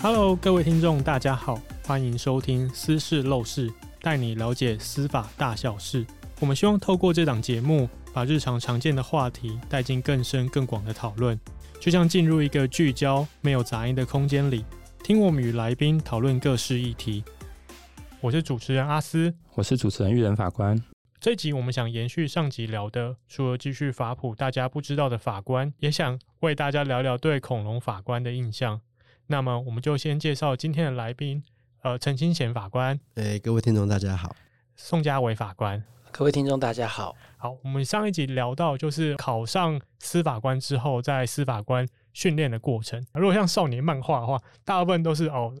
Hello，各位听众，大家好，欢迎收听《私事 Law 室》，带你了解司法大小事。我们希望透过这档节目，把日常常见的话题带进更深更广的讨论，就像进入一个聚焦、没有杂音的空间里，听我们与来宾讨论各式议题。我是主持人阿斯，我是主持人育人法官。这集我们想延续上集聊的，除了继续法普大家不知道的法官，也想为大家聊聊对恐龙法官的印象。那么，我们就先介绍今天的来宾，呃，陈清贤法官。诶，各位听众大家好。宋家维法官。各位听众大家好。好，我们上一集聊到，就是考上司法官之后，在司法官训练的过程。如果像少年漫画的话，大部分都是哦，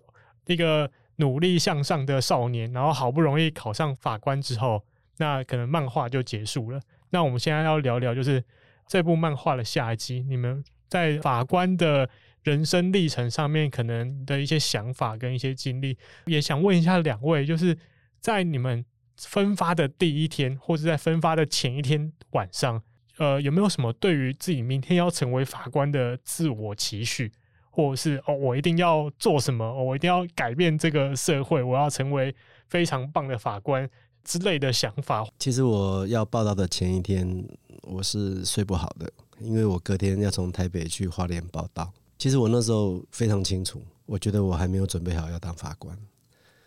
一个努力向上的少年，然后好不容易考上法官之后，那可能漫画就结束了。那我们现在要聊聊，就是这部漫画的下一集，你们在法官的。人生历程上面可能的一些想法跟一些经历，也想问一下两位，就是在你们分发的第一天，或者在分发的前一天晚上，呃，有没有什么对于自己明天要成为法官的自我期许，或者是哦，我一定要做什么，我一定要改变这个社会，我要成为非常棒的法官之类的想法？其实我要报道的前一天，我是睡不好的，因为我隔天要从台北去花莲报道。其实我那时候非常清楚，我觉得我还没有准备好要当法官，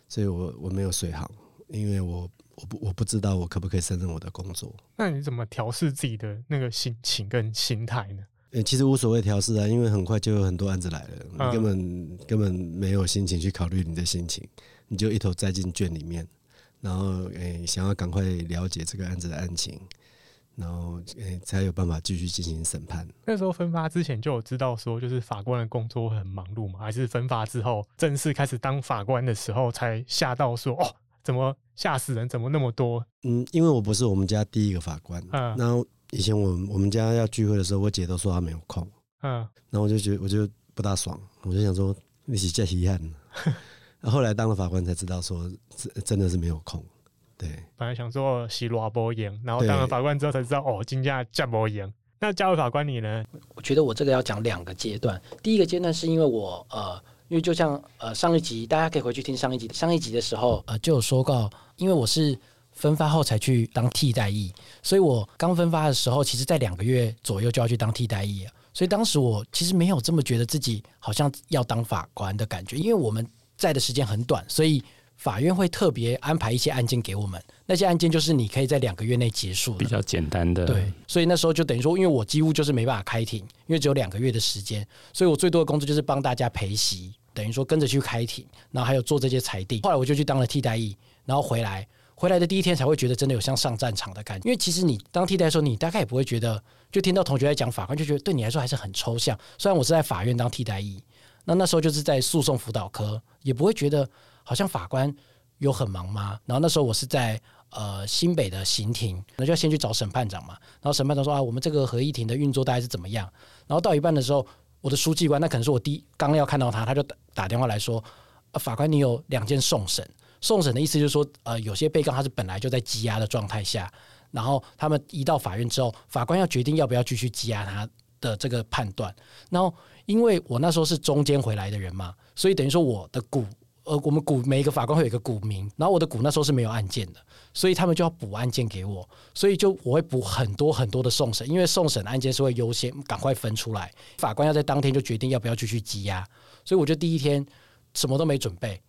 所以我我没有睡好，因为我我不我不知道我可不可以胜任我的工作。那你怎么调试自己的那个心情跟心态呢？欸，其实无所谓调试啊，因为很快就有很多案子来了，你根本、嗯、根本没有心情去考虑你的心情，你就一头栽进卷里面，然后诶、欸，想要赶快了解这个案子的案情。然后，欸，才有办法继续进行审判。那时候分发之前就有知道说，就是法官的工作很忙碌嘛？还是分发之后正式开始当法官的时候才吓到说，哦，怎么吓死人？怎么那么多？嗯，因为我不是我们家第一个法官。嗯。然后以前我们我们家要聚会的时候，我姐都说她没有空。嗯。然后我就觉得我就不大爽，我就想说你是真遗憾。后来当了法官才知道说，真真的是没有空。对，本来想说洗罗波赢，然后当了法官之后才知道哦，金价加波赢。那加入法官你呢？我觉得我这个要讲两个阶段。第一个阶段是因为我呃，因为就像呃上一集，大家可以回去听上一集。上一集的时候呃就有说过，因为我是分发后才去当替代役，所以我刚分发的时候，其实在两个月左右就要去当替代役，所以当时我其实没有这么觉得自己好像要当法官的感觉，因为我们在的时间很短，所以。法院会特别安排一些案件给我们，那些案件就是你可以在两个月内结束，比较简单的。对，所以那时候就等于说，因为我几乎就是没办法开庭，因为只有两个月的时间，所以我最多的工作就是帮大家陪席，等于说跟着去开庭，然后还有做这些裁定。后来我就去当了替代役，然后回来，回来的第一天才会觉得真的有像上战场的感觉。因为其实你当替代的时候，你大概也不会觉得，就听到同学在讲法官，就觉得对你来说还是很抽象。虽然我是在法院当替代役，那那时候就是在诉讼辅导科，也不会觉得好像法官。有很忙吗？然后那时候我是在呃新北的刑庭，那就要先去找审判长嘛。然后审判长说啊，我们这个合议庭的运作大概是怎么样？然后到一半的时候，我的书记官那可能是我第刚要看到他，他就打打电话来说，啊，法官你有两件送审，送审的意思就是说，呃，有些被告他是本来就在羁押的状态下，然后他们移到法院之后，法官要决定要不要继续羁押他的这个判断。然后因为我那时候是中间回来的人嘛，所以等于说我的股。呃，我们股每一个法官会有一个股名，然后我的股那时候是没有案件的，所以他们就要补案件给我，所以就我会补很多很多的送审，因为送审案件是会优先赶快分出来，法官要在当天就决定要不要继续羁押，所以我就第一天什么都没准备，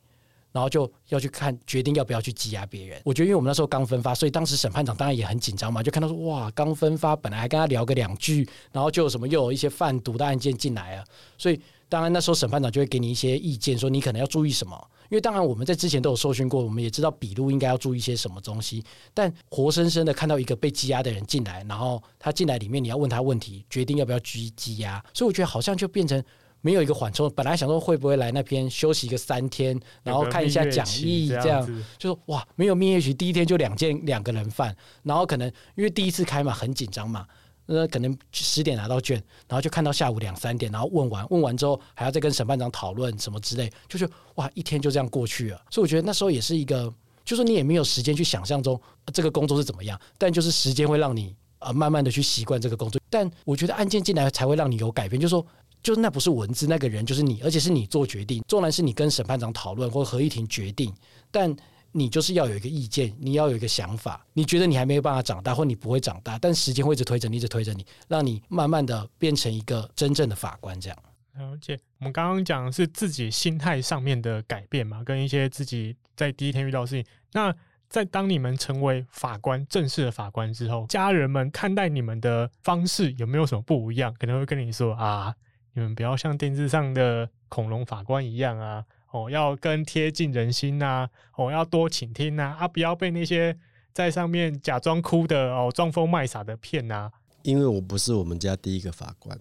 然后就要去看决定要不要去羁押别人。我觉得因为我们那时候刚分发，所以当时审判长当然也很紧张嘛，就看到说哇，刚分发，本来还跟他聊个两句，然后就有什么又有一些贩毒的案件进来了，所以。当然，那时候审判长就会给你一些意见，说你可能要注意什么。因为当然我们在之前都有受训过，我们也知道笔录应该要注意些什么东西。但活生生的看到一个被羁押的人进来，然后他进来里面，你要问他问题，决定要不要拘羁押。所以我觉得好像就变成没有一个缓冲。本来想说会不会来那边休息个三天，然后看一下讲义这样，这样就说哇，没有蜜月期，第一天就两件两个人犯，然后可能因为第一次开嘛，很紧张嘛。那可能十点拿到卷，然后就看到下午两三点，然后问完，问完之后还要再跟审判长讨论什么之类，就是哇，一天就这样过去了。所以我觉得那时候也是一个，就是你也没有时间去想象中这个工作是怎么样，但就是时间会让你呃慢慢的去习惯这个工作。但我觉得案件进来才会让你有改变，就是说就是那不是文字，那个人就是你，而且是你做决定。纵然是你跟审判长讨论或合议庭决定，但你就是要有一个意见，你要有一个想法。你觉得你还没有办法长大，或你不会长大，但时间会一直推着你，一直推着你，让你慢慢的变成一个真正的法官。这样。而且我们刚刚讲的是自己心态上面的改变嘛，跟一些自己在第一天遇到事情。那在当你们成为法官，正式的法官之后，家人们看待你们的方式有没有什么不一样？可能会跟你说啊，你们不要像电视上的恐龙法官一样啊，哦，要更贴近人心呐、啊，哦，要多倾听呐，啊，不要被那些在上面假装哭的哦，装疯卖傻的骗呐。因为我不是我们家第一个法官。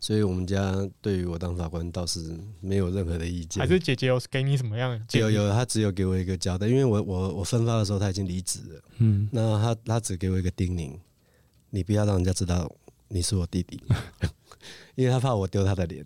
所以我们家对于我当法官倒是没有任何的意见。还是姐姐有给你什么样的？有有，他只有给我一个交代，因为我我我分发的时候他已经离职了。嗯，那他他只给我一个叮咛，你不要让人家知道你是我弟弟，因为他怕我丢他的脸。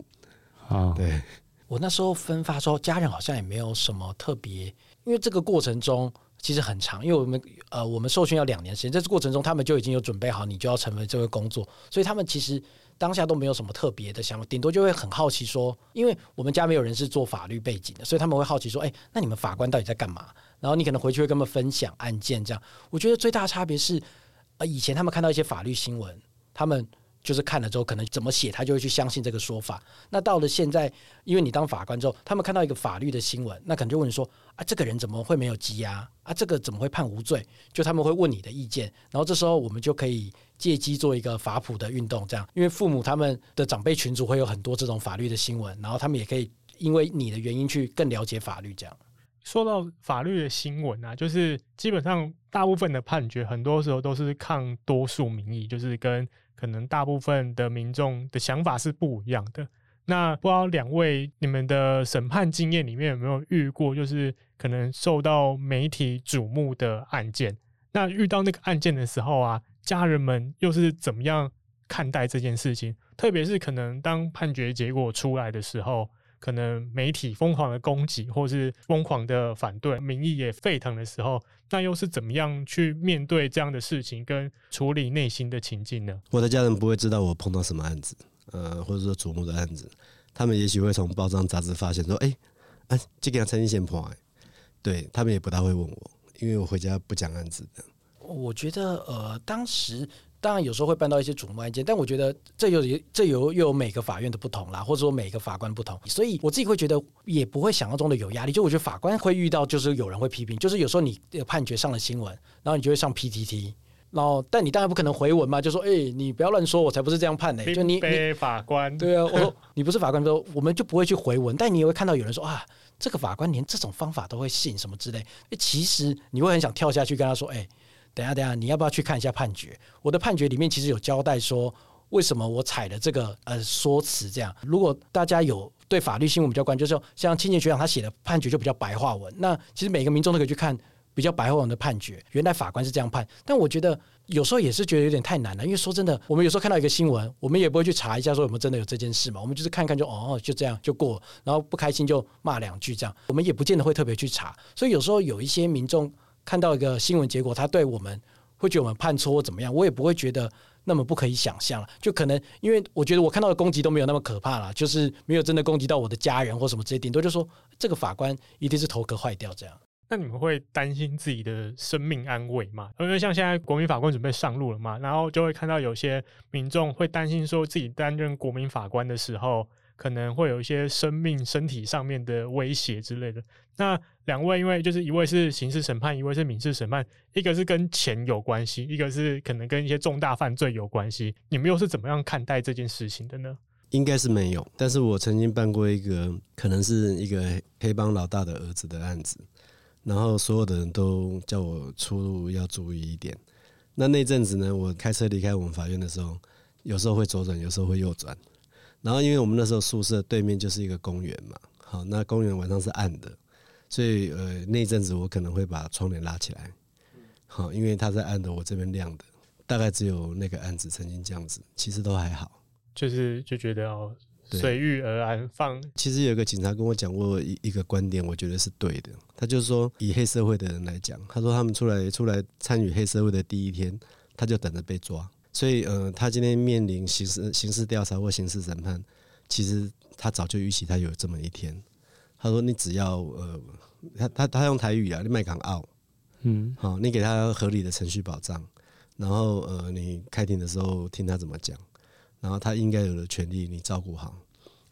啊，对。我那时候分发的时候，家人好像也没有什么特别，因为这个过程中其实很长，因为我们呃我们受训要两年时间，在这过程中他们就已经有准备好，你就要成为这个工作，所以他们其实。当下都没有什么特别的想法，顶多就会很好奇说，因为我们家没有人是做法律背景的，所以他们会好奇说，哎，那你们法官到底在干嘛？然后你可能回去会跟他们分享案件，这样。我觉得最大的差别是，呃，以前他们看到一些法律新闻，他们。就是看了之后，可能怎么写，他就会去相信这个说法。那到了现在，因为你当法官之后，他们看到一个法律的新闻，那可能就问你说：啊，这个人怎么会没有羁押？啊，这个怎么会判无罪？就他们会问你的意见。然后这时候我们就可以借机做一个法普的运动，这样。因为父母他们的长辈群组会有很多这种法律的新闻，然后他们也可以因为你的原因去更了解法律。这样。说到法律的新闻啊，就是基本上大部分的判决，很多时候都是抗多数民意，就是跟。可能大部分的民众的想法是不一样的。那不知道两位你们的审判经验里面有没有遇过，就是可能受到媒体瞩目的案件？那遇到那个案件的时候啊，家人们又是怎么样看待这件事情？特别是可能当判决结果出来的时候。可能媒体疯狂的攻击，或是疯狂的反对，民意也沸腾的时候，那又是怎么样去面对这样的事情，跟处理内心的情境呢？我的家人不会知道我碰到什么案子，呃，或者说瞩目的案子，他们也许会从报章杂志发现说，哎、欸，哎、啊，这个要陈先破案，对他们也不大会问我，因为我回家不讲案子的。我觉得，呃，当时。当然有时候会办到一些瞩目案件，但我觉得这有这有又有每个法院的不同啦，或者说每个法官不同，所以我自己会觉得也不会想象中的有压力。就我觉得法官会遇到，就是有人会批评，就是有时候你判决上了新闻，然后你就会上 PTT，然后但你当然不可能回文嘛，就说哎、欸，你不要乱说，我才不是这样判的、欸。就你你法官对啊，我说你不是法官，说我们就不会去回文，但你也会看到有人说啊，这个法官连这种方法都会信什么之类，其实你会很想跳下去跟他说，哎、欸。等下，等下，你要不要去看一下判决？我的判决里面其实有交代说，为什么我采了这个呃说辞这样。如果大家有对法律新闻比较关注，就是像清洁学长他写的判决就比较白话文。那其实每个民众都可以去看比较白话文的判决。原来法官是这样判，但我觉得有时候也是觉得有点太难了。因为说真的，我们有时候看到一个新闻，我们也不会去查一下说有没有真的有这件事嘛。我们就是看看就哦，就这样就过，然后不开心就骂两句这样。我们也不见得会特别去查。所以有时候有一些民众。看到一个新闻结果，他对我们会觉得我们判错或怎么样，我也不会觉得那么不可以想象了。就可能因为我觉得我看到的攻击都没有那么可怕了，就是没有真的攻击到我的家人或什么之类，顶多就说这个法官一定是头壳坏掉这样。那你们会担心自己的生命安危吗？因为像现在国民法官准备上路了嘛，然后就会看到有些民众会担心说自己担任国民法官的时候。可能会有一些生命、身体上面的威胁之类的。那两位，因为就是一位是刑事审判，一位是民事审判，一个是跟钱有关系，一个是可能跟一些重大犯罪有关系。你们又是怎么样看待这件事情的呢？应该是没有，但是我曾经办过一个可能是一个黑帮老大的儿子的案子，然后所有的人都叫我出入要注意一点。那那阵子呢，我开车离开我们法院的时候，有时候会左转，有时候会右转。然后，因为我们那时候宿舍对面就是一个公园嘛，好，那公园晚上是暗的，所以呃那阵子我可能会把窗帘拉起来，好，因为它在暗的，我这边亮的，大概只有那个案子曾经这样子，其实都还好，就是就觉得哦随遇而安放。其实有个警察跟我讲过一一个观点，我觉得是对的，他就是说以黑社会的人来讲，他说他们出来出来参与黑社会的第一天，他就等着被抓。所以，呃，他今天面临刑事刑事调查或刑事审判，其实他早就预期他有这么一天。他说：“你只要呃，他他他用台语啊，你麦港澳，嗯，好，你给他合理的程序保障，然后呃，你开庭的时候听他怎么讲，然后他应该有的权利你照顾好。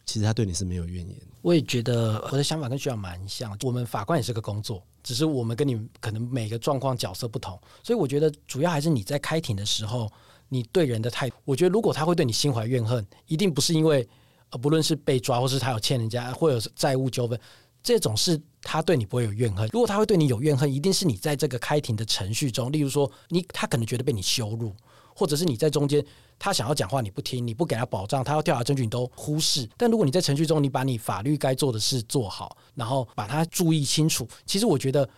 其实他对你是没有怨言。”我也觉得我的想法跟学长蛮像。我们法官也是个工作，只是我们跟你可能每个状况角色不同，所以我觉得主要还是你在开庭的时候，你对人的态度。我觉得如果他会对你心怀怨恨，一定不是因为。呃，不论是被抓，或是他有欠人家，或者是债务纠纷，这种事他对你不会有怨恨。如果他会对你有怨恨，一定是你在这个开庭的程序中，例如说你他可能觉得被你羞辱，或者是你在中间他想要讲话你不听，你不给他保障，他要调查证据你都忽视。但如果你在程序中你把你法律该做的事做好，然后把它注意清楚，其实我觉得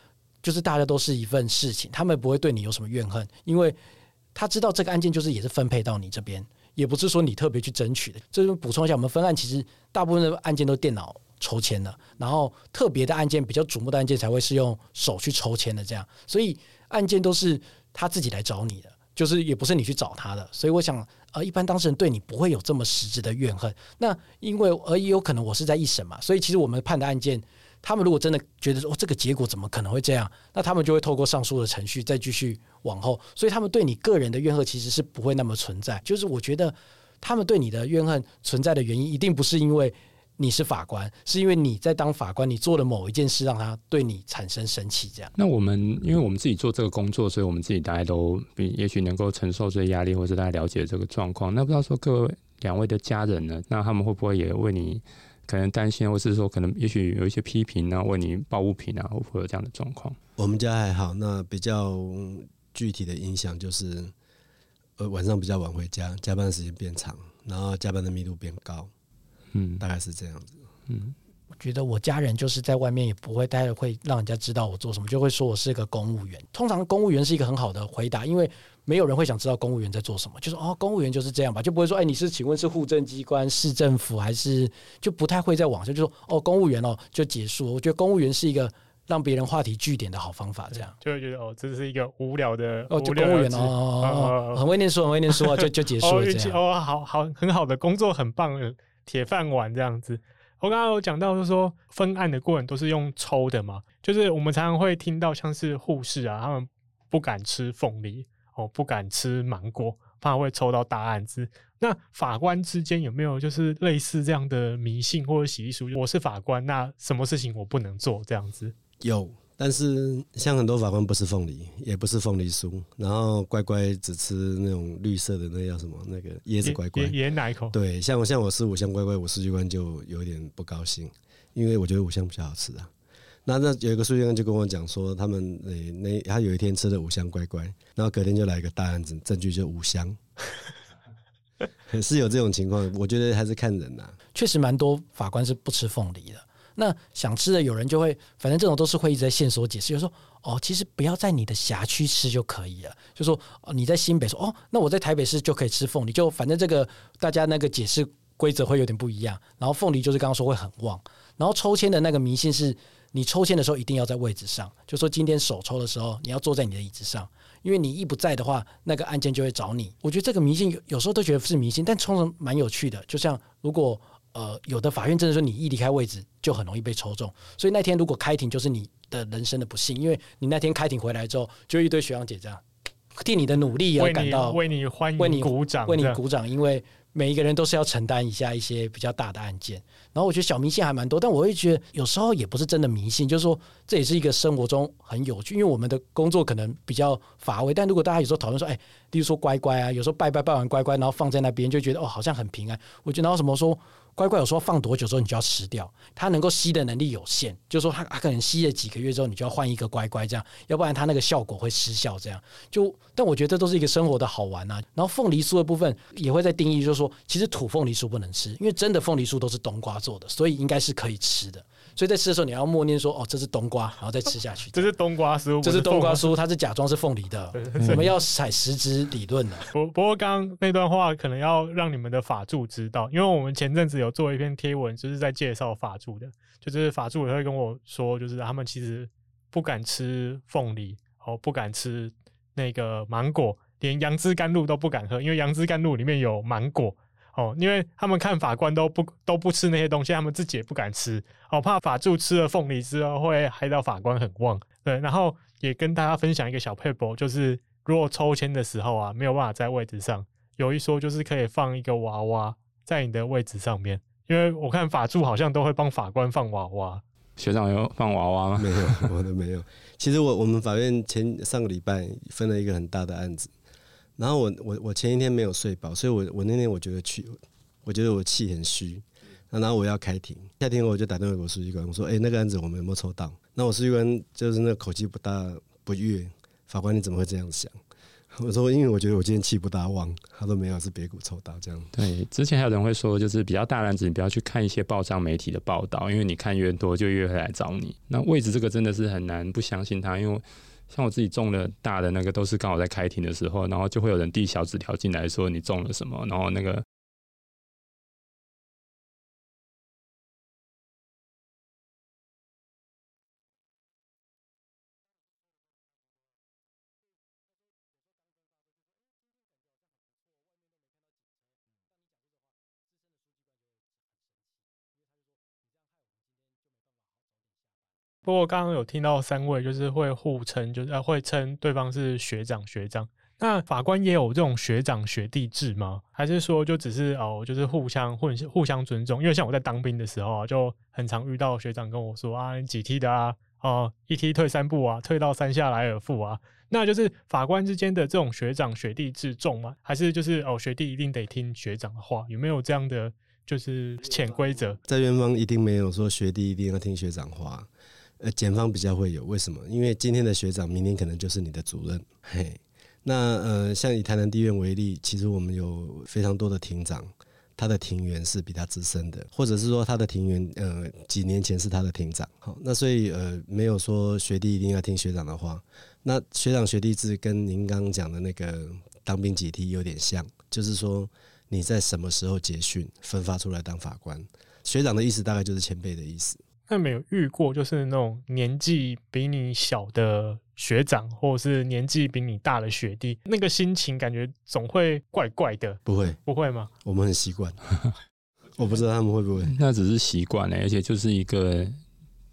就是大家都是一份事情，他们不会对你有什么怨恨，因为他知道这个案件就是也是分配到你这边。也不是说你特别去争取的，这就补充一下，我们分案其实大部分的案件都电脑抽签的，然后特别的案件、比较瞩目的案件才会是用手去抽签的这样，所以案件都是他自己来找你的，就是也不是你去找他的，所以我想，呃，一般当事人对你不会有这么实质的怨恨。那因为而也有可能我是在一审嘛，所以其实我们判的案件。他们如果真的觉得说，哦，这个结果怎么可能会这样？那他们就会透过上诉的程序再继续往后。所以他们对你个人的怨恨其实是不会那么存在。就是我觉得他们对你的怨恨存在的原因，一定不是因为你是法官，是因为你在当法官，你做了某一件事让他对你产生生气。这样。那我们因为我们自己做这个工作，所以我们自己大家都比也许能够承受这些压力，或者大家了解这个状况。那不知道说各位两位的家人呢？那他们会不会也为你？可能担心，或是说可能也许有一些批评啊，问你报物品啊，会不会有这样的状况？我们家还好，那比较具体的影响就是，呃，晚上比较晚回家，加班的时间变长，然后加班的密度变高，嗯，大概是这样子，嗯。我觉得我家人就是在外面也不会待会会让人家知道我做什么，就会说我是个公务员。通常公务员是一个很好的回答，因为。没有人会想知道公务员在做什么，就是哦，公务员就是这样吧，就不会说，哎，你是请问是户政机关、市政府还是就不太会在网上就说哦，公务员哦就结束。我觉得公务员是一个让别人话题聚点的好方法，这样就会觉得哦，这是一个无聊的哦，就公务员哦，哦，哦，很会念书，很会念书啊，就就结束了这样哦，好好很好的工作，很棒的铁饭碗这样子。我刚刚有讲到，就是说分案的过程都是用抽的嘛，就是我们常常会听到像是护士啊，他们不敢吃凤梨。哦，不敢吃芒果，怕会抽到大案子。那法官之间有没有就是类似这样的迷信或者习俗？我是法官，那什么事情我不能做？这样子有，但是像很多法官不是凤梨，也不是凤梨酥，然后乖乖只吃那种绿色的那叫什么？那个椰子乖乖，椰奶口。对，像我像我吃五香乖乖，我书记官就有点不高兴，因为我觉得五香比较好吃啊。那那有一个书记官就跟我讲说，他们那那他有一天吃了五香乖乖，然后隔天就来一个大案子，证据就五香，是有这种情况。我觉得还是看人呐、确实蛮多法官是不吃凤梨的。那想吃的有人就会，反正这种都是会一直在线索解释，就说哦，其实不要在你的辖区吃就可以了。就说哦，你在新北说哦，那我在台北市就可以吃凤梨，就反正这个大家那个解释规则会有点不一样。然后凤梨就是刚刚说会很旺，然后抽签的那个迷信是。你抽签的时候一定要在位置上，就说今天首抽的时候你要坐在你的椅子上，因为你一不在的话，那个案件就会找你。我觉得这个迷信有有时候都觉得是迷信，但通常蛮有趣的。就像如果呃有的法院真的说你一离开位置就很容易被抽中，所以那天如果开庭就是你的人生的不幸，因为你那天开庭回来之后就一堆学长姐这样替你的努力而感到为你欢迎为你鼓掌为你鼓掌，因为。每一个人都是要承担一下一些比较大的案件，然后我觉得小迷信还蛮多，但我会觉得有时候也不是真的迷信，就是说这也是一个生活中很有趣，因为我们的工作可能比较乏味，但如果大家有时候讨论说，哎，例如说乖乖啊，有时候拜拜拜完乖乖，然后放在那边就觉得哦好像很平安，我觉得然后什么说。乖乖有说放多久之后你就要吃掉，它能够吸的能力有限，就是说它它可能吸了几个月之后你就要换一个乖乖这样，要不然它那个效果会失效这样。就但我觉得这都是一个生活的好玩啊。然后凤梨酥的部分也会在定义，就是说其实土凤梨酥不能吃，因为真的凤梨酥都是冬瓜做的，所以应该是可以吃的。所以在吃的时候，你要默念说：“哦，这是冬瓜，然后再吃下去。”这是冬瓜酥，这是冬瓜酥，它是假装是凤梨的。我们要采实质理论的。不不过，刚刚那段话可能要让你们的法助知道，因为我们前阵子有做一篇贴文，就是在介绍法助的，就是法助也会跟我说，就是他们其实不敢吃凤梨，哦，不敢吃那个芒果，连杨枝甘露都不敢喝，因为杨枝甘露里面有芒果。哦，因为他们看法官都不都不吃那些东西，他们自己也不敢吃，哦，怕法助吃了凤梨之后会害到法官很旺。对，然后也跟大家分享一个小撇步，就是如果抽签的时候啊，没有办法在位置上，有一说就是可以放一个娃娃在你的位置上面，因为我看法助好像都会帮法官放娃娃。学长有放娃娃吗？没有，我都没有。其实我我们法院前上个礼拜分了一个很大的案子。然后我我我前一天没有睡饱，所以我我那天我觉得去，我觉得我气很虚，然后我要开庭，开庭我就打电话给我书记官，我说：“哎，那个案子我们有没有抽到？”那我书记官就是那口气不大不悦，法官你怎么会这样想？我说：“因为我觉得我今天气不大旺。”他说：“没有，是别股抽到这样。”对，之前还有人会说，就是比较大案子，你不要去看一些报章媒体的报道，因为你看越多，就越会来找你。那位置这个真的是很难不相信他，因为。像我自己中了大的那个，都是刚好在开庭的时候，然后就会有人递小纸条进来说你中了什么，然后那个。不过刚刚有听到三位就是会互称，就是会称对方是学长学长。那法官也有这种学长学弟制吗？还是说就只是哦，就是互相互互相尊重？因为像我在当兵的时候啊，就很常遇到学长跟我说啊，你几梯的啊？哦，一梯退三步啊，退到三下来尔付啊。那就是法官之间的这种学长学弟制重吗？还是就是哦，学弟一定得听学长的话？有没有这样的就是潜规则？在院方一定没有说学弟一定要听学长话。呃，检方比较会有，为什么？因为今天的学长，明天可能就是你的主任。嘿，那呃，像以台南地院为例，其实我们有非常多的庭长，他的庭员是比较资深的，或者是说他的庭员呃几年前是他的庭长。好，那所以呃没有说学弟一定要听学长的话。那学长学弟制跟您刚刚讲的那个当兵几梯有点像，就是说你在什么时候结训分发出来当法官，学长的意思大概就是前辈的意思。那没有遇过，就是那种年纪比你小的学长，或者是年纪比你大的学弟，那个心情感觉总会怪怪的。不会，不会吗？我们很习惯。我不知道他们会不会。那只是习惯了，而且就是一个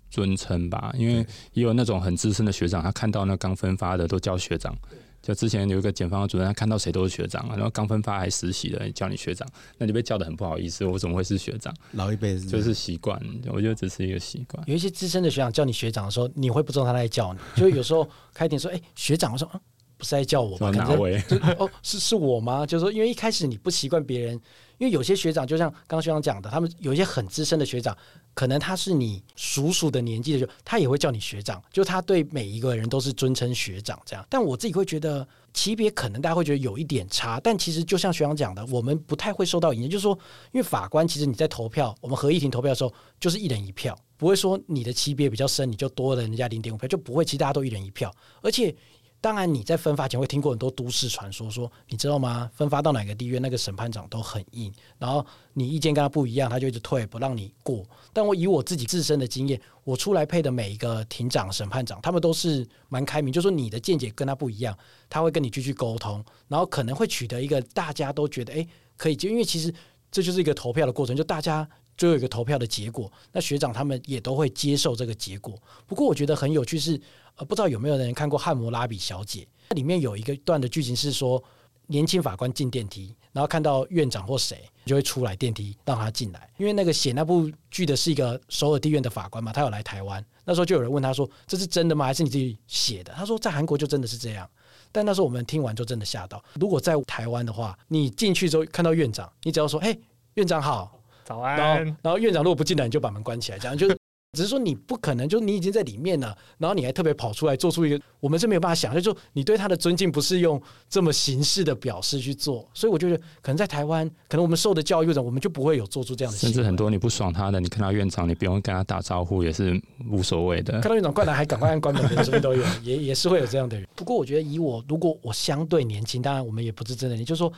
尊称吧。因为也有那种很资深的学长，他看到那刚分发的都叫学长。就之前有一个检方的主任，他看到谁都是学长，然后刚分发还实习的叫你学长，那你被叫的很不好意思。我怎么会是学长？老一辈子就是习惯，我觉得只是一个习惯。有一些资深的学长叫你学长的时候，你会不知道他在叫你，就有时候开庭说：“哎、欸，学长。”我说：“啊，不是在叫我吗？”哪位？哦，是是我吗？就是说，因为一开始你不习惯别人，因为有些学长就像刚刚学长讲的，他们有一些很资深的学长。可能他是你叔叔的年纪的时候，他也会叫你学长，就他对每一个人都是尊称学长这样。但我自己会觉得级别可能大家会觉得有一点差，但其实就像学长讲的，我们不太会受到影响。就是说，因为法官其实你在投票，我们合议庭投票的时候就是一人一票，不会说你的级别比较深，你就多了人家零点五票，就不会，其实大家都一人一票，而且。当然，你在分发前会听过很多都市传说，说你知道吗？分发到哪个地院，那个审判长都很硬，然后你意见跟他不一样，他就一直退，不让你过。但我以我自己自身的经验，我出来配的每一个庭长、审判长，他们都是蛮开明，就说你的见解跟他不一样，他会跟你继续沟通，然后可能会取得一个大家都觉得诶可以接，因为其实这就是一个投票的过程，就大家最后一个投票的结果，那学长他们也都会接受这个结果。不过我觉得很有趣是。呃，不知道有没有人看过《汉谟拉比小姐》？它里面有一个段的剧情是说，年轻法官进电梯，然后看到院长或谁，就会出来电梯让他进来。因为那个写那部剧的是一个首尔地院的法官嘛，他有来台湾。那时候就有人问他说：“这是真的吗？还是你自己写的？”他说：“在韩国就真的是这样。”但那时候我们听完就真的吓到。如果在台湾的话，你进去之后看到院长，你只要说：“嘿，院长好，早安。”然后，然后院长如果不进来，你就把门关起来，这样就是。只是说你不可能，就你已经在里面了，然后你还特别跑出来做出一个，我们是没有办法想，就是说你对他的尊敬不是用这么形式的表示去做，所以我觉得可能在台湾，可能我们受的教育者，我们就不会有做出这样的。甚至很多你不爽他的，你看到院长，你不用跟他打招呼也是无所谓的。看到院长过来还赶快按关门的，这边都有，也也是会有这样的人。不过我觉得以我，如果我相对年轻，当然我们也不是真的，也就是说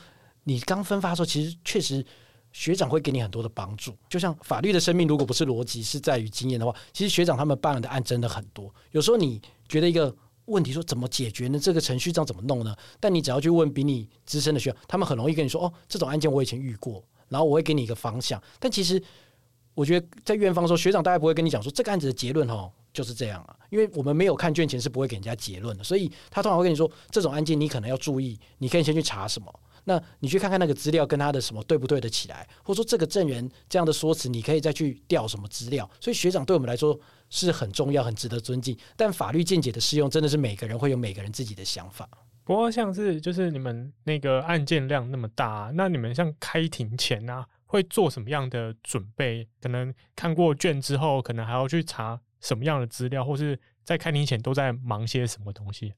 你刚分发的时候，其实确实。学长会给你很多的帮助，就像法律的生命，如果不是逻辑，是在于经验的话，其实学长他们办的案真的很多。有时候你觉得一个问题说怎么解决呢？这个程序上怎么弄呢？但你只要去问比你资深的学长，他们很容易跟你说：“哦，这种案件我以前遇过。”然后我会给你一个方向。但其实我觉得在院方说，学长大概不会跟你讲说这个案子的结论哦就是这样啊，因为我们没有看卷前是不会给人家结论的，所以他通常会跟你说这种案件你可能要注意，你可以先去查什么。那你去看看那个资料跟他的什么对不对得起来，或者说这个证人这样的说辞，你可以再去调什么资料。所以学长对我们来说是很重要、很值得尊敬。但法律见解的适用，真的是每个人会有每个人自己的想法。不过像是就是你们那个案件量那么大，那你们像开庭前啊，会做什么样的准备？可能看过卷之后，可能还要去查什么样的资料，或是在开庭前都在忙些什么东西？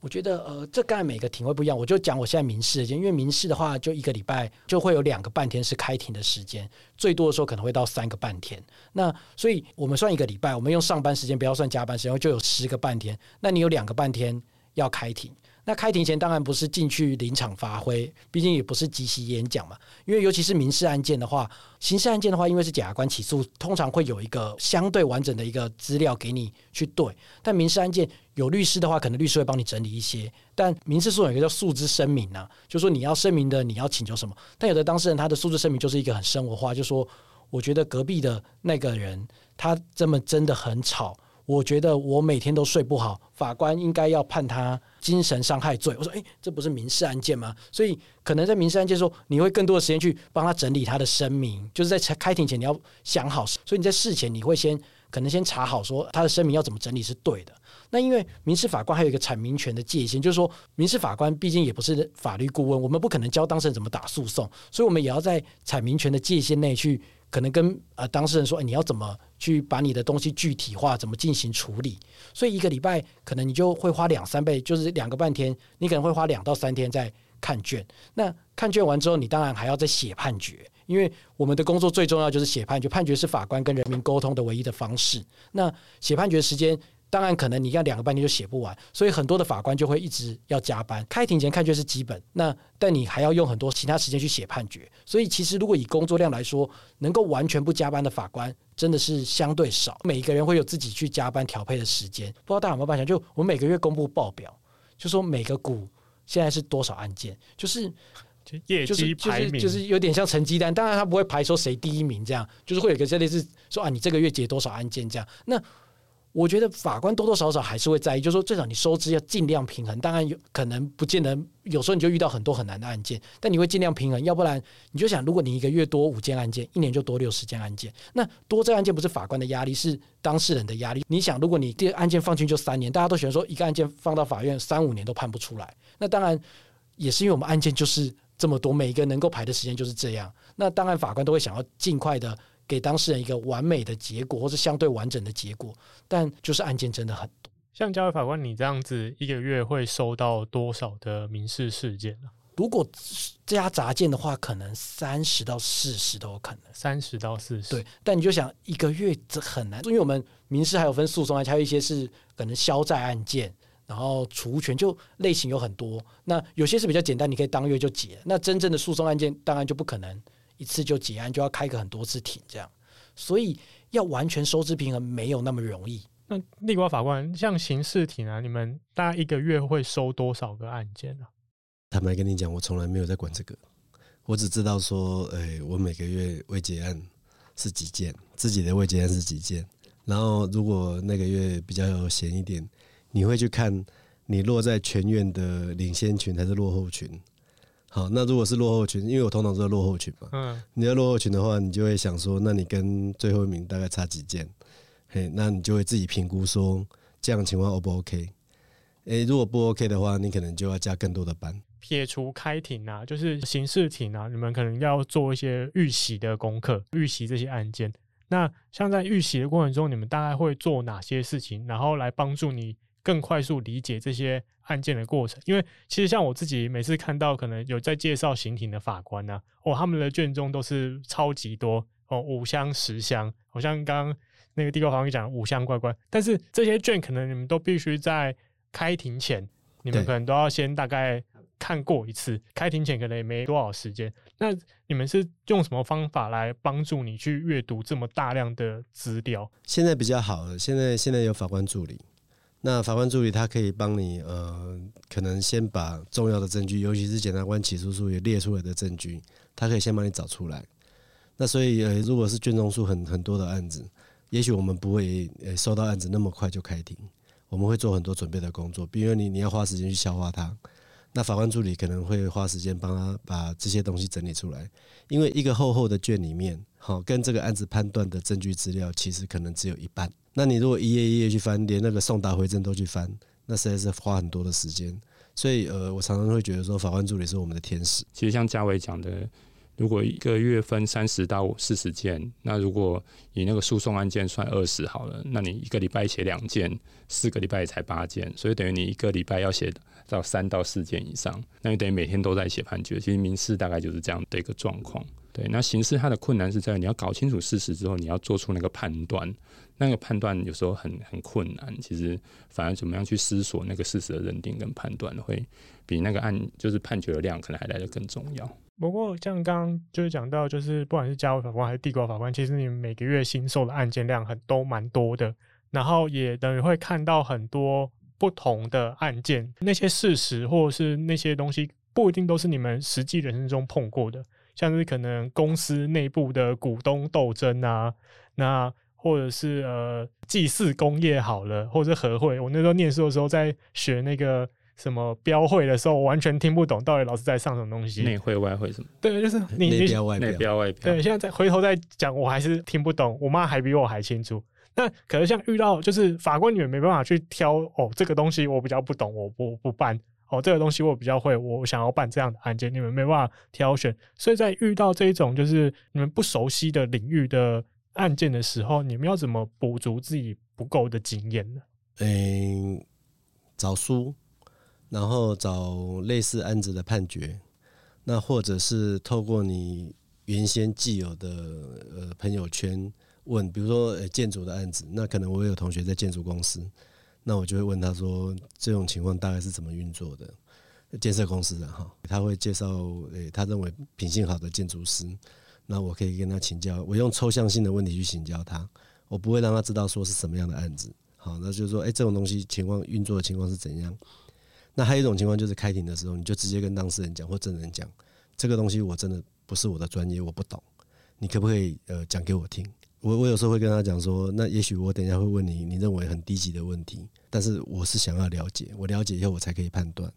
我觉得呃，这刚才每个庭会不一样。我就讲我现在民事的，因为民事的话，就一个礼拜就会有两个半天是开庭的时间，最多的时候可能会到三个半天。那所以我们算一个礼拜，我们用上班时间不要算加班时间，就有十个半天。那你有两个半天要开庭。那开庭前当然不是进去临场发挥，毕竟也不是即席演讲嘛。因为尤其是民事案件的话，刑事案件的话，因为是检察官起诉，通常会有一个相对完整的一个资料给你去对。但民事案件有律师的话，可能律师会帮你整理一些。但民事诉讼有一个叫诉之声明啊，就是说你要声明的你要请求什么。但有的当事人他的诉之声明就是一个很生活化，就是说我觉得隔壁的那个人他这么真的很吵。我觉得我每天都睡不好，法官应该要判他精神伤害罪。我说，诶，这不是民事案件吗？所以可能在民事案件说，你会更多的时间去帮他整理他的声明，就是在开庭前你要想好，所以你在事前你会先可能先查好，说他的声明要怎么整理是对的。那因为民事法官还有一个阐明权的界限，就是说民事法官毕竟也不是法律顾问，我们不可能教当事人怎么打诉讼，所以我们也要在阐明权的界限内去。可能跟呃当事人说，哎，你要怎么去把你的东西具体化，怎么进行处理？所以一个礼拜可能你就会花两三倍，就是两个半天，你可能会花两到三天在看卷。那看卷完之后，你当然还要再写判决，因为我们的工作最重要就是写判决，判决是法官跟人民沟通的唯一的方式。那写判决时间。当然，可能你要两个半天就写不完，所以很多的法官就会一直要加班。开庭前看卷是基本，那但你还要用很多其他时间去写判决。所以其实如果以工作量来说，能够完全不加班的法官真的是相对少。每一个人会有自己去加班调配的时间。不知道大家有没有办法？就我每个月公布报表，就说每个股现在是多少案件，就是业绩排名，就是有点像成绩单。当然他不会排说谁第一名这样，就是会有个这类似说啊，你这个月结多少案件这样。那我觉得法官多多少少还是会在意，就是说最少你收支要尽量平衡。当然有可能不见得，有时候你就遇到很多很难的案件，但你会尽量平衡。要不然你就想，如果你一个月多五件案件，一年就多六十件案件，那多这案件不是法官的压力，是当事人的压力。你想，如果你这个案件放进去就三年，大家都喜欢说一个案件放到法院三五年都判不出来，那当然也是因为我们案件就是这么多，每一个能够排的时间就是这样。那当然法官都会想要尽快的。给当事人一个完美的结果，或是相对完整的结果，但就是案件真的很多。像嘉伟法官，你这样子一个月会收到多少的民事事件呢？如果加杂件的话，可能三十到四十都有可能。三十到四十，对。但你就想一个月这很难，因为我们民事还有分诉讼案，还有一些是可能消债案件，然后除权就类型有很多。那有些是比较简单，你可以当月就结。那真正的诉讼案件，当然就不可能。一次就结案，就要开个很多次庭，这样，所以要完全收支平衡没有那么容易。那立国法官，像刑事庭啊，你们大概一个月会收多少个案件呢、啊？坦白跟你讲，我从来没有在管这个，我只知道说，哎、欸，我每个月未结案是几件，自己的未结案是几件。然后如果那个月比较有闲一点，你会去看你落在全院的领先群还是落后群。好，那如果是落后群，因为我通常都在落后群嘛。嗯，你在落后群的话，你就会想说，那你跟最后一名大概差几件？嘿，那你就会自己评估说，这样情况 O 不 OK？诶、欸，如果不 OK 的话，你可能就要加更多的班。撇除开庭啊，就是刑事庭啊，你们可能要做一些预习的功课，预习这些案件。那像在预习的过程中，你们大概会做哪些事情，然后来帮助你更快速理解这些案件的过程，因为其实像我自己每次看到可能有在介绍刑庭的法官呢、啊，哦，他们的卷宗都是超级多哦，五箱十箱，好像刚刚那个地瓜法官讲五箱乖乖，但是这些卷可能你们都必须在开庭前，你们可能都要先大概看过一次，开庭前可能也没多少时间，那你们是用什么方法来帮助你去阅读这么大量的资料？现在比较好了，现在现在有法官助理。那法官助理他可以帮你，呃，可能先把重要的证据，尤其是检察官起诉书也列出来的证据，他可以先帮你找出来。那所以，呃，如果是卷宗数很很多的案子，也许我们不会呃收到案子那么快就开庭，我们会做很多准备的工作，比如你你要花时间去消化它。那法官助理可能会花时间帮他把这些东西整理出来，因为一个厚厚的卷里面，好跟这个案子判断的证据资料，其实可能只有一半。那你如果一页一页去翻，连那个送达回证都去翻，那实在是花很多的时间。所以，呃，我常常会觉得说，法官助理是我们的天使。其实像家伟讲的。如果一个月分三十到四十件，那如果以那个诉讼案件算二十好了，那你一个礼拜写两件，四个礼拜才八件，所以等于你一个礼拜要写到三到四件以上，那你等于每天都在写判决。其实民事大概就是这样的一个状况。对，那刑事它的困难是在你要搞清楚事实之后，你要做出那个判断，那个判断有时候很很困难。其实反而怎么样去思索那个事实的认定跟判断，会比那个案就是判决的量可能还来得更重要。不过，像刚刚就是讲到，就是不管是家维法官还是地国法官，其实你们每个月新收的案件量很都蛮多的，然后也等于会看到很多不同的案件，那些事实或者是那些东西，不一定都是你们实际人生中碰过的，像是可能公司内部的股东斗争啊，那或者是呃祭祀工业好了，或者是和会，我那时候念书的时候在学那个。什么标会的时候，我完全听不懂到底老师在上什么东西。内会外会什么？对，就是你内标外。内标外标。对，现在再回头再讲，我还是听不懂。我妈还比我还清楚。那可是像遇到就是法官，你们没办法去挑哦，这个东西我比较不懂，我不不办。哦，这个东西我比较会，我想要办这样的案件，你们没办法挑选。所以在遇到这一种就是你们不熟悉的领域的案件的时候，你们要怎么补足自己不够的经验呢？嗯，找书。然后找类似案子的判决，那或者是透过你原先既有的呃朋友圈问，比如说呃建筑的案子，那可能我有同学在建筑公司，那我就会问他说这种情况大概是怎么运作的？建设公司的哈，他会介绍诶他认为品性好的建筑师，那我可以跟他请教，我用抽象性的问题去请教他，我不会让他知道说是什么样的案子，好，那就是说诶这种东西情况运作的情况是怎样？那还有一种情况就是开庭的时候，你就直接跟当事人讲或证人讲，这个东西我真的不是我的专业，我不懂，你可不可以呃讲给我听？我我有时候会跟他讲说，那也许我等一下会问你你认为很低级的问题，但是我是想要了解，我了解以后我才可以判断。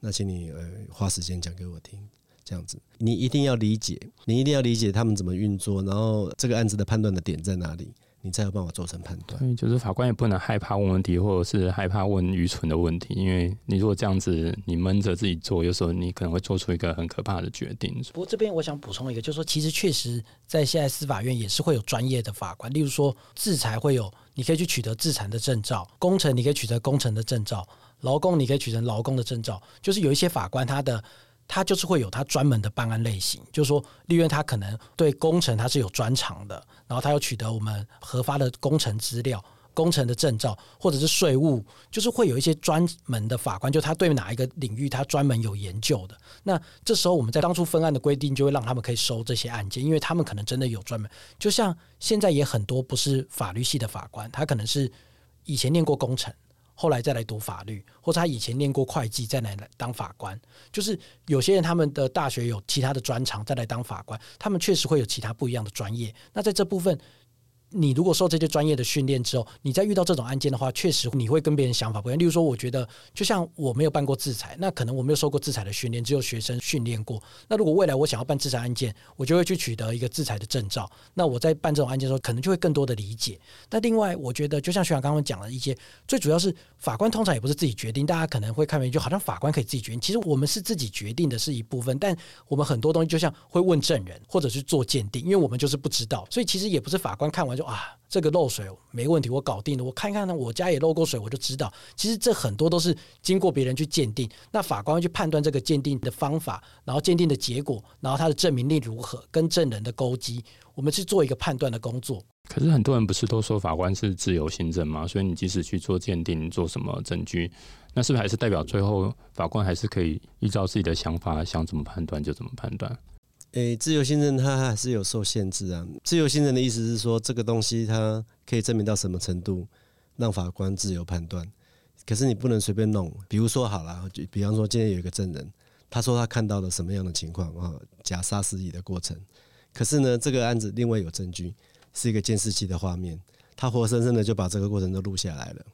那请你呃花时间讲给我听，这样子你一定要理解，你一定要理解他们怎么运作，然后这个案子的判断的点在哪里。你才有办法做成判断。对，就是法官也不能害怕问问题，或者是害怕问愚蠢的问题，因为你如果这样子，你闷着自己做，有时候你可能会做出一个很可怕的决定。不过这边我想补充一个，就是说，其实确实在现在司法院也是会有专业的法官，例如说制裁会有，你可以去取得制裁的证照；工程你可以取得工程的证照；劳工你可以取得劳工的证照。就是有一些法官他的。他就是会有他专门的办案类型，就是说，例如他可能对工程他是有专长的，然后他要取得我们核发的工程资料、工程的证照，或者是税务，就是会有一些专门的法官，就他对哪一个领域他专门有研究的。那这时候我们在当初分案的规定，就会让他们可以收这些案件，因为他们可能真的有专门。就像现在也很多不是法律系的法官，他可能是以前念过工程。后来再来读法律，或者他以前念过会计，再来当法官。就是有些人他们的大学有其他的专长，再来当法官，他们确实会有其他不一样的专业。那在这部分。你如果受这些专业的训练之后，你再遇到这种案件的话，确实你会跟别人想法不一样。例如说，我觉得就像我没有办过制裁，那可能我没有受过制裁的训练，只有学生训练过。那如果未来我想要办制裁案件，我就会去取得一个制裁的证照。那我在办这种案件的时候，可能就会更多的理解。那另外，我觉得就像学长刚刚讲的一些，最主要是法官通常也不是自己决定，大家可能会看为就好像法官可以自己决定。其实我们是自己决定的是一部分，但我们很多东西就像会问证人或者是做鉴定，因为我们就是不知道，所以其实也不是法官看完就啊。这个漏水没问题，我搞定了。我看看呢，我家也漏过水，我就知道。其实这很多都是经过别人去鉴定，那法官去判断这个鉴定的方法，然后鉴定的结果，然后他的证明力如何，跟证人的勾稽，我们去做一个判断的工作。可是很多人不是都说法官是自由行政吗？所以你即使去做鉴定，做什么证据，那是不是还是代表最后法官还是可以依照自己的想法，想怎么判断就怎么判断？诶、自由心证它还是有受限制啊。自由心证的意思是说，这个东西它可以证明到什么程度，让法官自由判断。可是你不能随便弄。比如说好了，就比方说今天有一个证人，他说他看到了什么样的情况啊，假杀死乙的过程。可是呢，这个案子另外有证据，是一个监视器的画面，他活生生的就把这个过程都录下来了。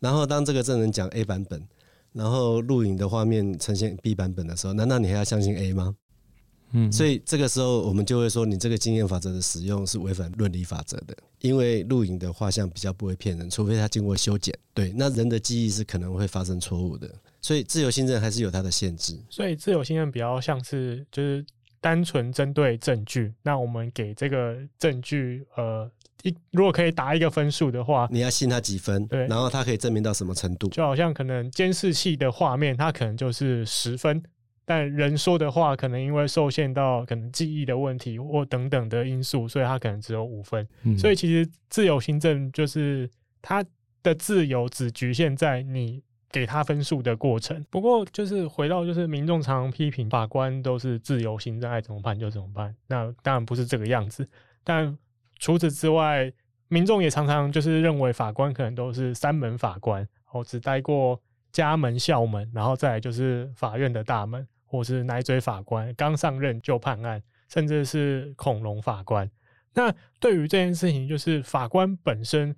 然后当这个证人讲 A 版本，然后录影的画面呈现 B 版本的时候，难道你还要相信 A 吗？嗯，所以这个时候我们就会说，你这个经验法则的使用是违反论理法则的，因为录影的画像比较不会骗人，除非他经过修剪。对，那人的记忆是可能会发生错误的，所以自由心证还是有它的限制。所以自由心证比较像是就是单纯针对证据，那我们给这个证据呃一如果可以打一个分数的话，你要信他几分？对，然后他可以证明到什么程度？就好像可能监视器的画面，它可能就是十分。但人说的话，可能因为受限到可能记忆的问题或等等的因素，所以他可能只有五分。嗯。所以其实自由心证就是他的自由只局限在你给他分数的过程。不过就是回到就是民众常常批评法官都是自由心证，爱怎么办就怎么办。那当然不是这个样子。但除此之外，民众也常常就是认为法官可能都是三门法官，我只待过家门、校门，然后再来就是法院的大门。或是奶嘴法官刚上任就判案，甚至是恐龙法官。那对于这件事情，就是法官本身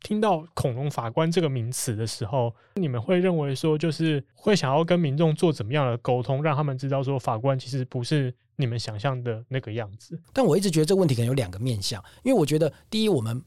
听到“恐龙法官”这个名词的时候，你们会认为说，就是会想要跟民众做怎么样的沟通，让他们知道说，法官其实不是你们想象的那个样子。但我一直觉得这个问题可能有两个面向，因为我觉得第一，我们。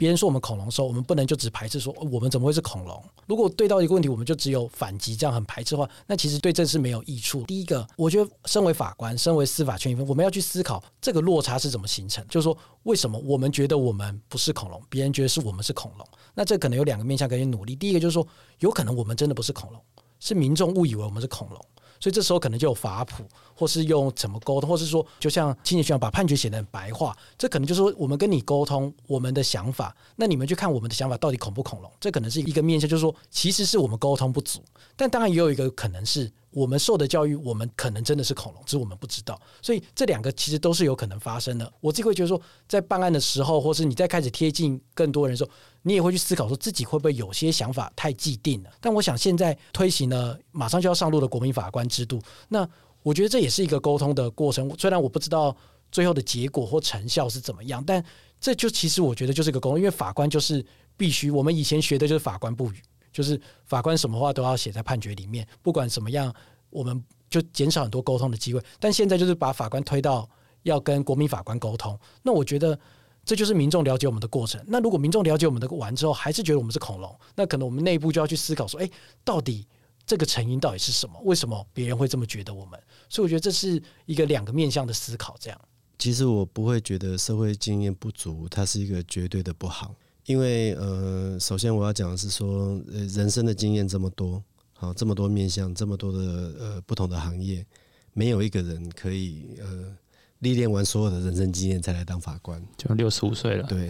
别人说我们恐龙的时候，我们不能就只排斥说我们怎么会是恐龙。如果对到一个问题，我们就只有反击，这样很排斥的话，那其实对这是没有益处。第一个，我觉得身为法官，身为司法权益分，我们要去思考这个落差是怎么形成。就是说，为什么我们觉得我们不是恐龙，别人觉得是我们是恐龙？那这可能有两个面向可以努力。第一个就是说，有可能我们真的不是恐龙，是民众误以为我们是恐龙。所以这时候可能就有法普，或是用怎么沟通，或是说，就像亲戚学长把判决写的很白话，这可能就是说我们跟你沟通我们的想法，那你们去看我们的想法到底恐不恐龙？这可能是一个面向，就是说其实是我们沟通不足，但当然也有一个可能是。我们受的教育，我们可能真的是恐龙，只是我们不知道。所以这两个其实都是有可能发生的。我自己会觉得说，在办案的时候，或是你在开始贴近更多人的时候，你也会去思考说自己会不会有些想法太既定了。但我想现在推行了马上就要上路的国民法官制度，那我觉得这也是一个沟通的过程。虽然我不知道最后的结果或成效是怎么样，但这就其实我觉得就是一个沟通，因为法官就是必须，我们以前学的就是法官不语。就是法官什么话都要写在判决里面，不管什么样，我们就减少很多沟通的机会。但现在就是把法官推到要跟国民法官沟通，那我觉得这就是民众了解我们的过程。那如果民众了解我们的完之后，还是觉得我们是恐龙，那可能我们内部就要去思考说，哎，到底这个成因到底是什么？为什么别人会这么觉得我们？所以我觉得这是一个两个面向的思考。这样，其实我不会觉得社会经验不足，它是一个绝对的不好。因为呃，首先我要讲的是说，呃，人生的经验这么多，好，这么多面向，这么多的呃不同的行业，没有一个人可以呃历练完所有的人生经验才来当法官，就六十五岁了。对。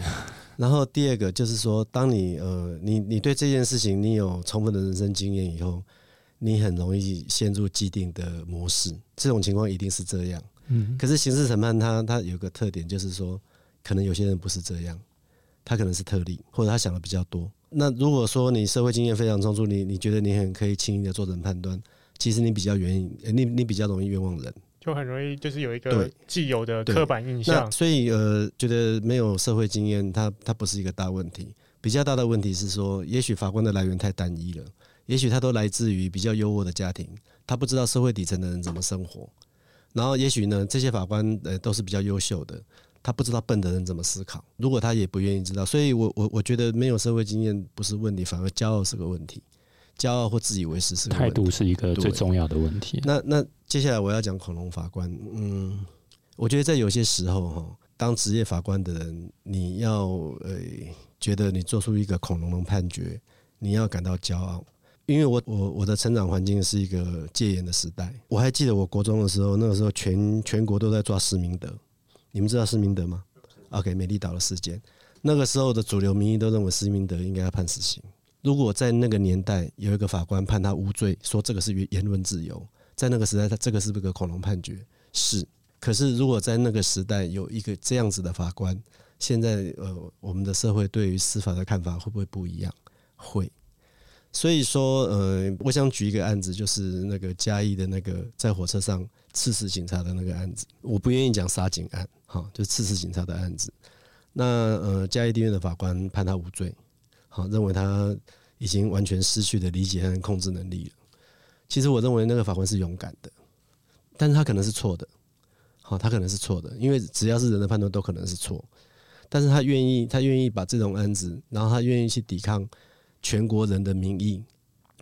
然后第二个就是说，当你呃你你对这件事情你有充分的人生经验以后，你很容易陷入既定的模式，这种情况一定是这样。嗯。可是刑事审判它它有个特点，就是说，可能有些人不是这样。他可能是特例，或者他想的比较多。那如果说你社会经验非常充足，你你觉得你很可以轻易的做成判断，其实你比较愿意，你你比较容易冤枉人，就很容易就是有一个既有的刻板印象。所以呃，觉得没有社会经验，它它不是一个大问题。比较大的问题是说，也许法官的来源太单一了，也许他都来自于比较优渥的家庭，他不知道社会底层的人怎么生活。然后也许呢，这些法官呃都是比较优秀的。他不知道笨的人怎么思考，如果他也不愿意知道，所以我我我觉得没有社会经验不是问题，反而骄傲是个问题，骄傲或自以为是是态度是一个最重要的问题。那那接下来我要讲恐龙法官，嗯，我觉得在有些时候哈，当职业法官的人，你要呃觉得你做出一个恐龙的判决，你要感到骄傲，因为我我我的成长环境是一个戒严的时代，我还记得我国中的时候，那个时候全全国都在抓施明德。你们知道施明德吗？OK，美丽岛的事件，那个时候的主流民意都认为施明德应该要判死刑。如果在那个年代有一个法官判他无罪，说这个是言论自由，在那个时代，他这个是不是个恐龙判决？是。可是如果在那个时代有一个这样子的法官，现在呃，我们的社会对于司法的看法会不会不一样？会。所以说，呃，我想举一个案子，就是那个嘉义的那个在火车上刺死警察的那个案子。我不愿意讲杀警案，好，就刺死警察的案子。那呃，嘉义地院的法官判他无罪，好，认为他已经完全失去了理解和控制能力了。其实我认为那个法官是勇敢的，但是他可能是错的，好，他可能是错的，因为只要是人的判断都可能是错。但是他愿意，他愿意把这种案子，然后他愿意去抵抗。全国人的名义，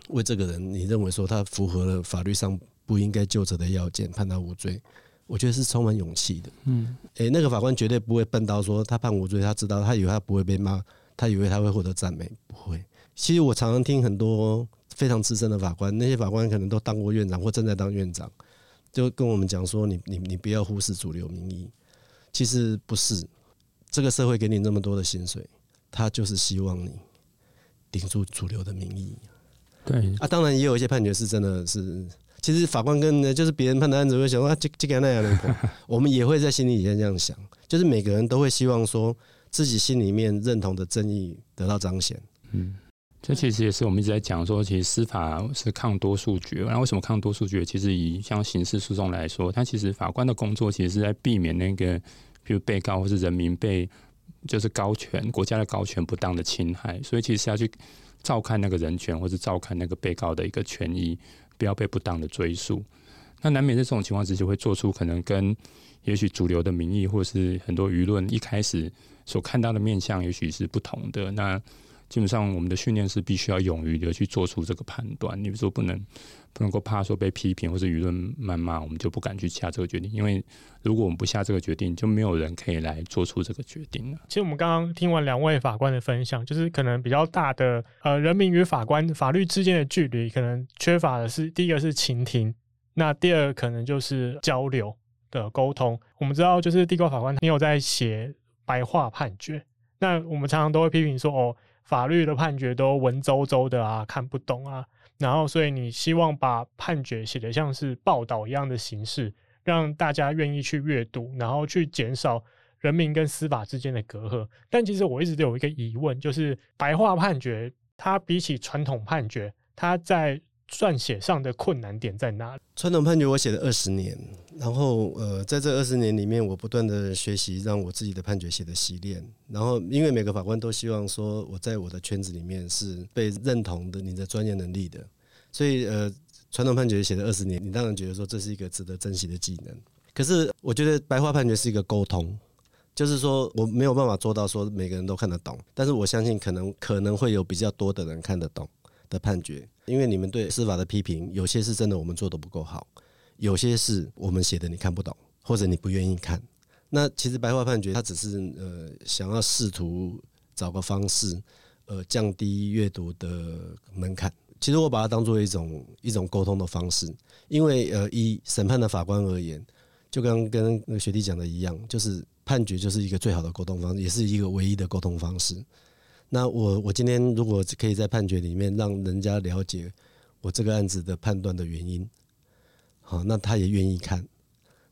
为这个人，你认为说他符合了法律上不应该就责的要件，判他无罪，我觉得是充满勇气的。嗯，诶，那个法官绝对不会笨到说他判无罪，他知道他以为他不会被骂，他以为他会获得赞美，不会。其实我常常听很多非常资深的法官，那些法官可能都当过院长或正在当院长，就跟我们讲说：“你你你不要忽视主流民意。”其实不是，这个社会给你那么多的薪水，他就是希望你。顶住主流的民意，对啊，当然也有一些判决是真的是，其实法官跟就是别人判的案子会想说啊，这这个那样的，我们也会在心里先这样想，就是每个人都会希望说自己心里面认同的正义得到彰显。嗯，这其实也是我们一直在讲说，其实司法是抗多数决。那为什么抗多数决？其实以像刑事诉讼来说，它其实法官的工作其实是在避免那个，比如被告或是人民被。就是高权，国家的高权不当的侵害，所以其实要去照看那个人权，或是照看那个被告的一个权益，不要被不当的追诉。那难免在这种情况之下，会做出可能跟也许主流的民意，或是很多舆论一开始所看到的面相，也许是不同的。那基本上，我们的训练是必须要勇于的去做出这个判断。你比如说，不能不能够怕说被批评或者舆论谩骂，我们就不敢去下这个决定。因为如果我们不下这个决定，就没有人可以来做出这个决定了。其实我们刚刚听完两位法官的分享，就是可能比较大的呃，人民与法官法律之间的距离，可能缺乏的是第一个是倾听，那第二可能就是交流的沟通。我们知道，就是地瓜法官，你有在写白话判决，那我们常常都会批评说哦。法律的判决都文绉绉的啊，看不懂啊，然后所以你希望把判决写得像是报道一样的形式，让大家愿意去阅读，然后去减少人民跟司法之间的隔阂。但其实我一直都有一个疑问，就是白话判决它比起传统判决，它在撰写上的困难点在哪里？传统判决我写了二十年，然后呃，在这二十年里面，我不断的学习，让我自己的判决写的洗练。然后，因为每个法官都希望说我在我的圈子里面是被认同的，你的专业能力的，所以呃，传统判决写了二十年，你当然觉得说这是一个值得珍惜的技能。可是，我觉得白话判决是一个沟通，就是说我没有办法做到说每个人都看得懂，但是我相信可能可能会有比较多的人看得懂的判决。因为你们对司法的批评，有些是真的我们做的不够好，有些是我们写的你看不懂，或者你不愿意看。那其实白话判决它只是呃想要试图找个方式，呃降低阅读的门槛。其实我把它当做一种一种沟通的方式，因为呃以审判的法官而言，就刚跟那个学弟讲的一样，就是判决就是一个最好的沟通方式，也是一个唯一的沟通方式。那我我今天如果可以在判决里面让人家了解我这个案子的判断的原因，好，那他也愿意看，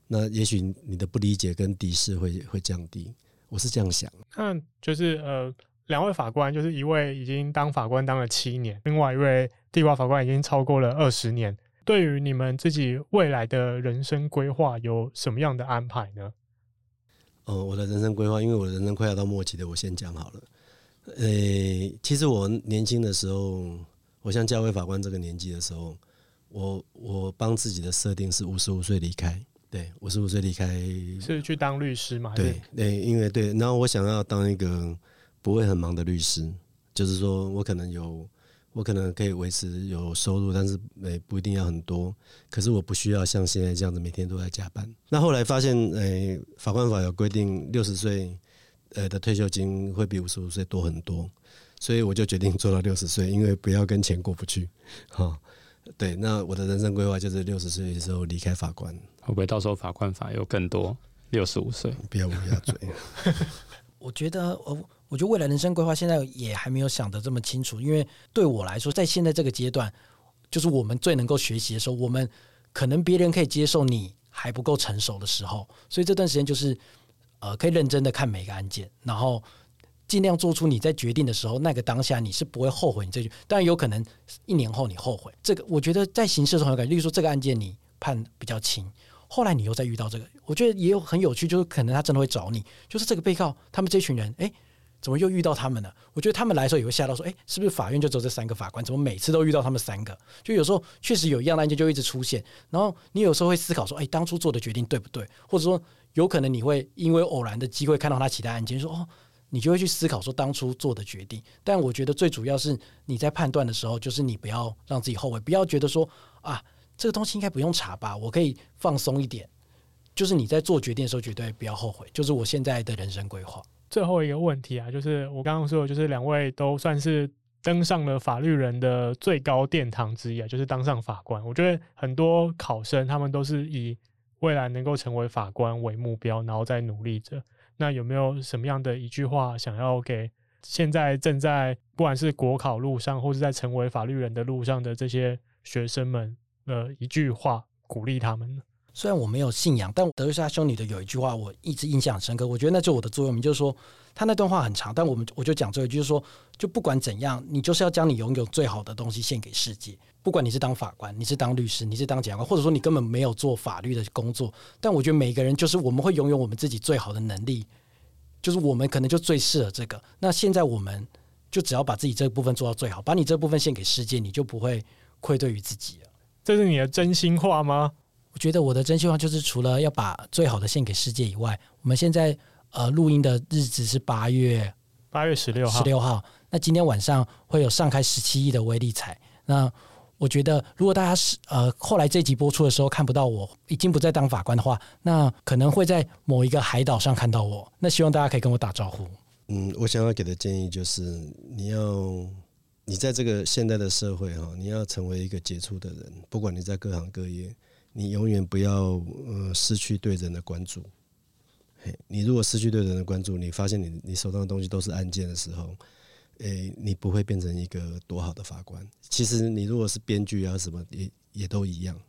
那也许你的不理解跟敌视会会降低。我是这样想。那就是呃，两位法官，就是一位已经当法官当了七年，另外一位地瓜法官已经超过了二十年。对于你们自己未来的人生规划有什么样的安排呢？哦，我的人生规划，因为我的人生快要到末期的，我先讲好了。呃、欸，其实我年轻的时候，我像嘉威法官这个年纪的时候，我我帮自己的设定是五十五岁离开，对，五十五岁离开是去当律师嘛？对对，因为对，然后我想要当一个不会很忙的律师，就是说我可能有，我可能可以维持有收入，但是诶不一定要很多，可是我不需要像现在这样子每天都在加班。那后来发现，诶、欸，法官法有规定六十岁。呃的退休金会比五十五岁多很多，所以我就决定做到六十岁，因为不要跟钱过不去。哈，对，那我的人生规划就是六十岁的时候离开法官。会不会到时候法官法又更多？六十五岁，不要乌鸦嘴。我觉得，我我觉得未来人生规划现在也还没有想得这么清楚，因为对我来说，在现在这个阶段，就是我们最能够学习的时候，我们可能别人可以接受你还不够成熟的时候，所以这段时间就是。呃，可以认真的看每个案件，然后尽量做出你在决定的时候那个当下你是不会后悔你这句，当然有可能一年后你后悔。这个我觉得在刑事的时候有感觉，例如说这个案件你判比较轻，后来你又再遇到这个，我觉得也有很有趣，就是可能他真的会找你，就是这个被告他们这群人，哎。怎么又遇到他们呢？我觉得他们来的时候也会吓到，说：“哎，是不是法院就只有这三个法官？怎么每次都遇到他们三个？”就有时候确实有一样的案件就一直出现。然后你有时候会思考说：“哎，当初做的决定对不对？”或者说，有可能你会因为偶然的机会看到他其他案件，说：“哦，你就会去思考说当初做的决定。”但我觉得最主要是你在判断的时候，就是你不要让自己后悔，不要觉得说：“啊，这个东西应该不用查吧，我可以放松一点。”就是你在做决定的时候，绝对不要后悔。就是我现在的人生规划。最后一个问题啊，就是我刚刚说的，就是两位都算是登上了法律人的最高殿堂之一啊，就是当上法官。我觉得很多考生他们都是以未来能够成为法官为目标，然后再努力着。那有没有什么样的一句话想要给现在正在不管是国考路上，或是在成为法律人的路上的这些学生们呃一句话，鼓励他们呢？虽然我没有信仰，但德瑞莎修女的有一句话我一直印象深刻。我觉得那就是我的座右铭，就是说他那段话很长，但我们我就讲这一句，就是说，就不管怎样，你就是要将你拥有最好的东西献给世界。不管你是当法官，你是当律师，你是当检察官，或者说你根本没有做法律的工作，但我觉得每个人就是我们会拥有我们自己最好的能力，就是我们可能就最适合这个。那现在我们就只要把自己这部分做到最好，把你这部分献给世界，你就不会愧对于自己了。这是你的真心话吗？我觉得我的真心话就是，除了要把最好的献给世界以外，我们现在呃录音的日子是八月八月十六号，十六号。那今天晚上会有上开十七亿的威力彩。那我觉得，如果大家是呃后来这集播出的时候看不到我，已经不再当法官的话，那可能会在某一个海岛上看到我。那希望大家可以跟我打招呼。嗯，我想要给的建议就是，你要你在这个现代的社会哈，你要成为一个杰出的人，不管你在各行各业。你永远不要呃失去对人的关注。你如果失去对人的关注，你发现你你手上的东西都是案件的时候，诶、你不会变成一个多好的法官。其实你如果是编剧啊什么，也也都一样。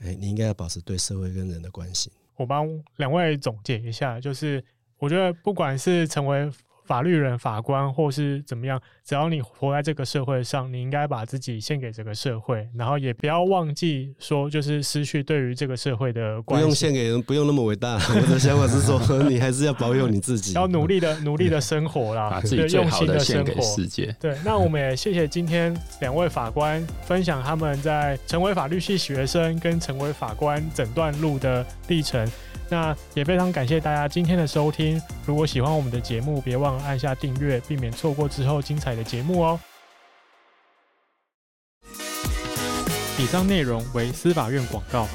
诶，你应该要保持对社会跟人的关心。我帮两位总结一下，就是我觉得不管是成为。法律人、法官或是怎么样，只要你活在这个社会上，你应该把自己献给这个社会，然后也不要忘记说，就是失去对于这个社会的关系。不用献给人，不用那么伟大。我的想法是说，你还是要保有你自己，要努力的、努力的生活啦，把自己最好的献给世界。对，那我们也谢谢今天两位法官分享他们在成为法律系学生跟成为法官整段路的历程。那也非常感谢大家今天的收听。如果喜欢我们的节目，别忘了按下订阅，避免错过之后精彩的节目哦。以上内容为司法院广告。